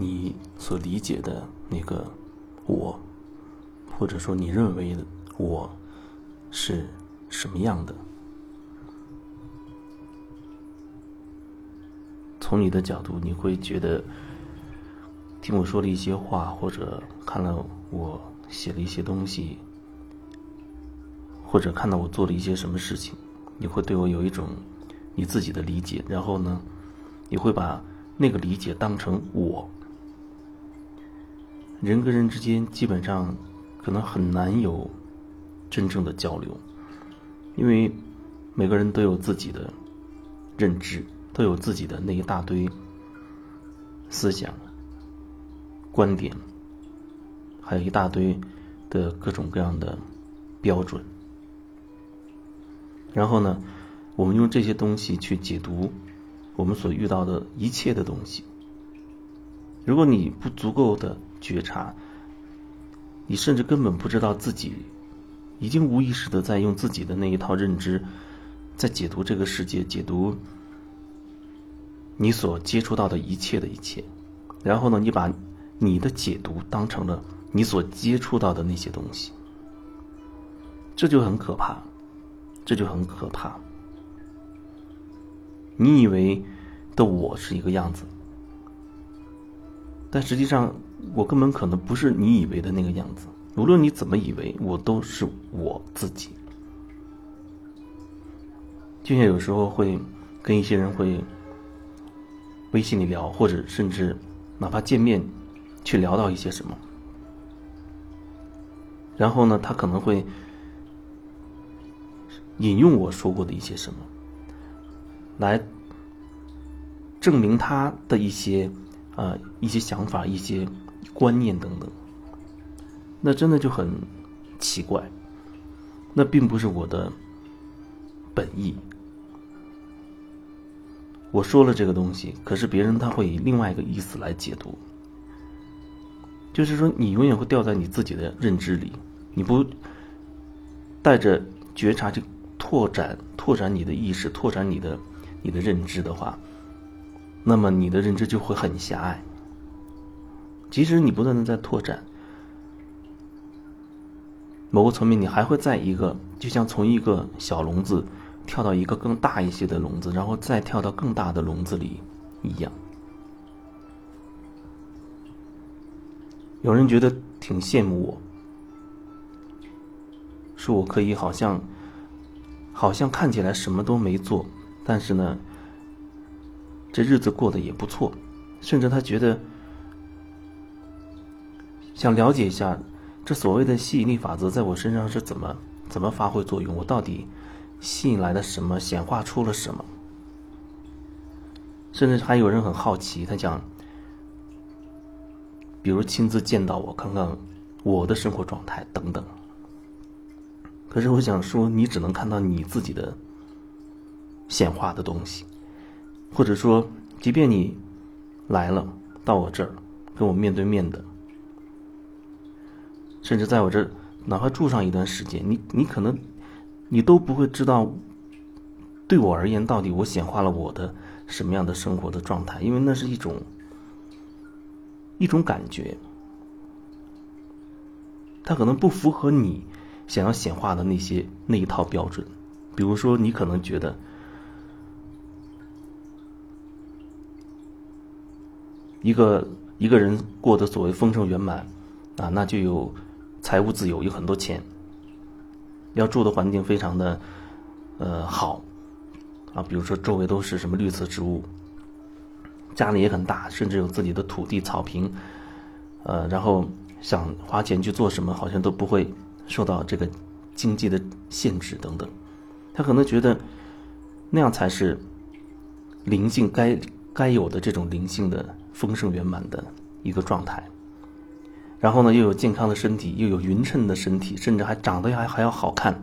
你所理解的那个我，或者说你认为的我是什么样的？从你的角度，你会觉得听我说了一些话，或者看了我写了一些东西，或者看到我做了一些什么事情，你会对我有一种你自己的理解，然后呢，你会把那个理解当成我。人跟人之间基本上可能很难有真正的交流，因为每个人都有自己的认知。都有自己的那一大堆思想、观点，还有一大堆的各种各样的标准。然后呢，我们用这些东西去解读我们所遇到的一切的东西。如果你不足够的觉察，你甚至根本不知道自己已经无意识的在用自己的那一套认知在解读这个世界，解读。你所接触到的一切的一切，然后呢，你把你的解读当成了你所接触到的那些东西，这就很可怕，这就很可怕。你以为的我是一个样子，但实际上我根本可能不是你以为的那个样子。无论你怎么以为，我都是我自己。就像有时候会跟一些人会。微信里聊，或者甚至哪怕见面，去聊到一些什么，然后呢，他可能会引用我说过的一些什么，来证明他的一些啊一些想法、一些观念等等，那真的就很奇怪，那并不是我的本意。我说了这个东西，可是别人他会以另外一个意思来解读，就是说你永远会掉在你自己的认知里，你不带着觉察去拓展、拓展你的意识、拓展你的你的认知的话，那么你的认知就会很狭隘。即使你不断的在拓展，某个层面你还会在一个，就像从一个小笼子。跳到一个更大一些的笼子，然后再跳到更大的笼子里，一样。有人觉得挺羡慕我，说我可以好像，好像看起来什么都没做，但是呢，这日子过得也不错，甚至他觉得想了解一下这所谓的吸引力法则在我身上是怎么怎么发挥作用，我到底。吸引来的什么显化出了什么？甚至还有人很好奇，他讲，比如亲自见到我，看看我的生活状态等等。可是我想说，你只能看到你自己的显化的东西，或者说，即便你来了到我这儿，跟我面对面的，甚至在我这儿哪怕住上一段时间，你你可能。你都不会知道，对我而言，到底我显化了我的什么样的生活的状态？因为那是一种一种感觉，它可能不符合你想要显化的那些那一套标准。比如说，你可能觉得一个一个人过得所谓丰盛圆满啊，那就有财务自由，有很多钱。要住的环境非常的，呃好，啊，比如说周围都是什么绿色植物，家里也很大，甚至有自己的土地草坪，呃，然后想花钱去做什么，好像都不会受到这个经济的限制等等。他可能觉得那样才是灵性该该有的这种灵性的丰盛圆满的一个状态。然后呢，又有健康的身体，又有匀称的身体，甚至还长得还还要好看，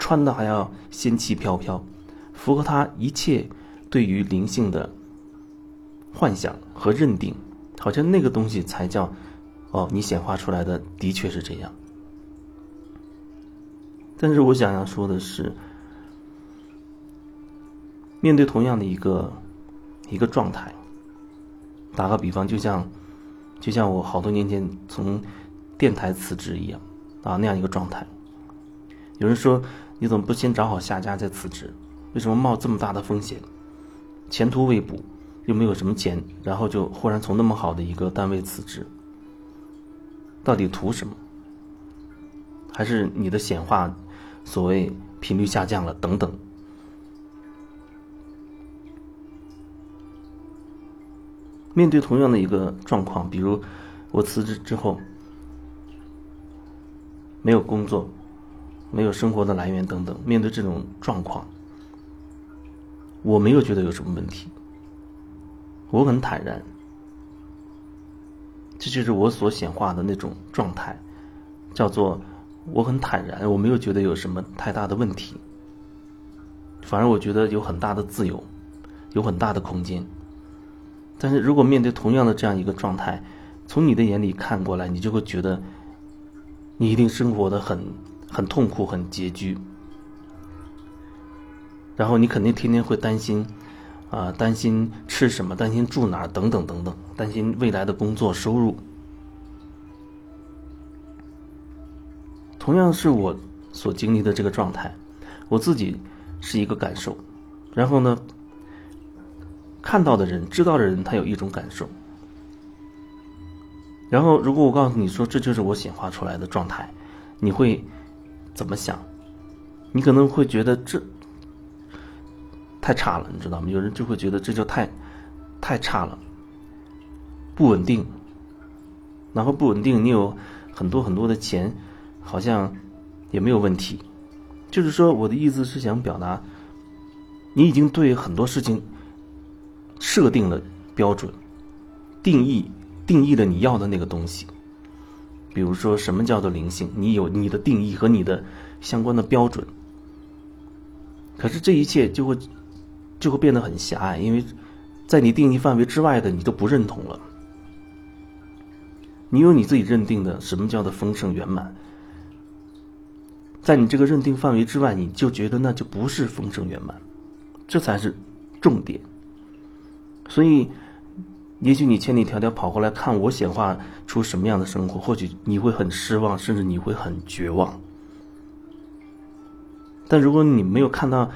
穿的还要仙气飘飘，符合他一切对于灵性的幻想和认定，好像那个东西才叫哦，你显化出来的的确是这样。但是我想要说的是，面对同样的一个一个状态，打个比方，就像就像我好多年前从电台辞职一样啊那样一个状态。有人说你怎么不先找好下家再辞职？为什么冒这么大的风险，前途未卜，又没有什么钱，然后就忽然从那么好的一个单位辞职？到底图什么？还是你的显化，所谓频率下降了等等？面对同样的一个状况，比如我辞职之后没有工作，没有生活的来源等等，面对这种状况，我没有觉得有什么问题，我很坦然，这就是我所显化的那种状态，叫做我很坦然，我没有觉得有什么太大的问题，反而我觉得有很大的自由，有很大的空间。但是如果面对同样的这样一个状态，从你的眼里看过来，你就会觉得，你一定生活的很很痛苦、很拮据，然后你肯定天天会担心，啊，担心吃什么，担心住哪儿，等等等等，担心未来的工作收入。同样是我所经历的这个状态，我自己是一个感受，然后呢？看到的人，知道的人，他有一种感受。然后，如果我告诉你说这就是我显化出来的状态，你会怎么想？你可能会觉得这太差了，你知道吗？有人就会觉得这就太太差了，不稳定。然后不稳定，你有很多很多的钱，好像也没有问题。就是说，我的意思是想表达，你已经对很多事情。设定了标准，定义定义了你要的那个东西。比如说，什么叫做灵性？你有你的定义和你的相关的标准。可是这一切就会就会变得很狭隘，因为在你定义范围之外的，你都不认同了。你有你自己认定的什么叫做丰盛圆满，在你这个认定范围之外，你就觉得那就不是丰盛圆满，这才是重点。所以，也许你千里迢迢跑过来看我显化出什么样的生活，或许你会很失望，甚至你会很绝望。但如果你没有看到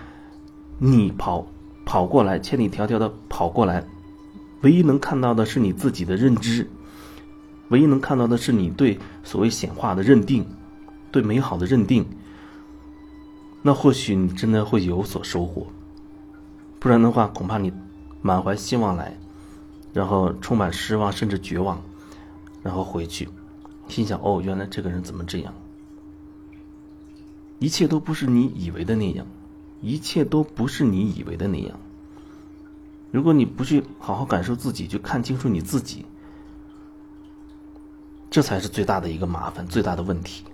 你跑跑过来，千里迢迢的跑过来，唯一能看到的是你自己的认知，唯一能看到的是你对所谓显化的认定，对美好的认定，那或许你真的会有所收获。不然的话，恐怕你。满怀希望来，然后充满失望甚至绝望，然后回去，心想：哦，原来这个人怎么这样？一切都不是你以为的那样，一切都不是你以为的那样。如果你不去好好感受自己，去看清楚你自己，这才是最大的一个麻烦，最大的问题。